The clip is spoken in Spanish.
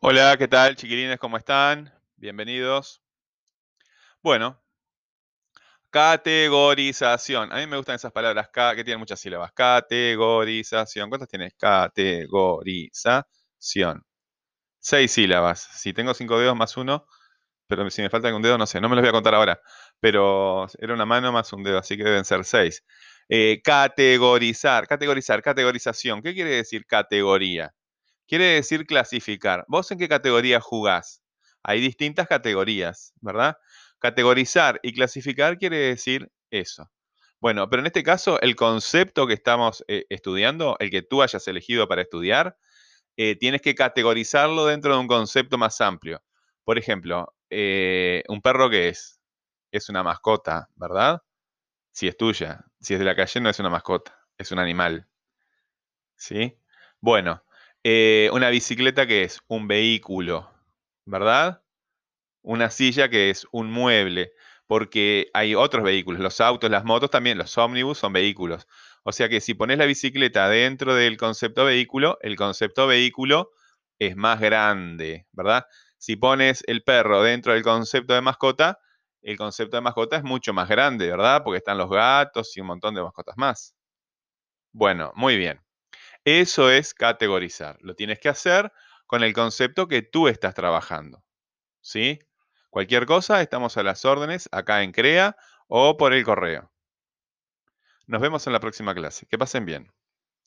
Hola, ¿qué tal, chiquilines? ¿Cómo están? Bienvenidos. Bueno, categorización. A mí me gustan esas palabras que tienen muchas sílabas. Categorización. ¿Cuántas tienes? Categorización. Seis sílabas. Si tengo cinco dedos más uno, pero si me falta algún dedo, no sé, no me los voy a contar ahora. Pero era una mano más un dedo, así que deben ser seis. Eh, categorizar, categorizar, categorización. ¿Qué quiere decir categoría? Quiere decir clasificar. ¿Vos en qué categoría jugás? Hay distintas categorías, ¿verdad? Categorizar y clasificar quiere decir eso. Bueno, pero en este caso, el concepto que estamos eh, estudiando, el que tú hayas elegido para estudiar, eh, tienes que categorizarlo dentro de un concepto más amplio. Por ejemplo, eh, ¿un perro qué es? Es una mascota, ¿verdad? Si es tuya. Si es de la calle, no es una mascota, es un animal. ¿Sí? Bueno, eh, una bicicleta que es un vehículo, ¿verdad? Una silla que es un mueble, porque hay otros vehículos, los autos, las motos también, los ómnibus son vehículos. O sea que si pones la bicicleta dentro del concepto vehículo, el concepto vehículo es más grande, ¿verdad? Si pones el perro dentro del concepto de mascota, el concepto de mascota es mucho más grande, ¿verdad? Porque están los gatos y un montón de mascotas más. Bueno, muy bien. Eso es categorizar. Lo tienes que hacer con el concepto que tú estás trabajando. ¿Sí? Cualquier cosa, estamos a las órdenes acá en CREA o por el correo. Nos vemos en la próxima clase. Que pasen bien.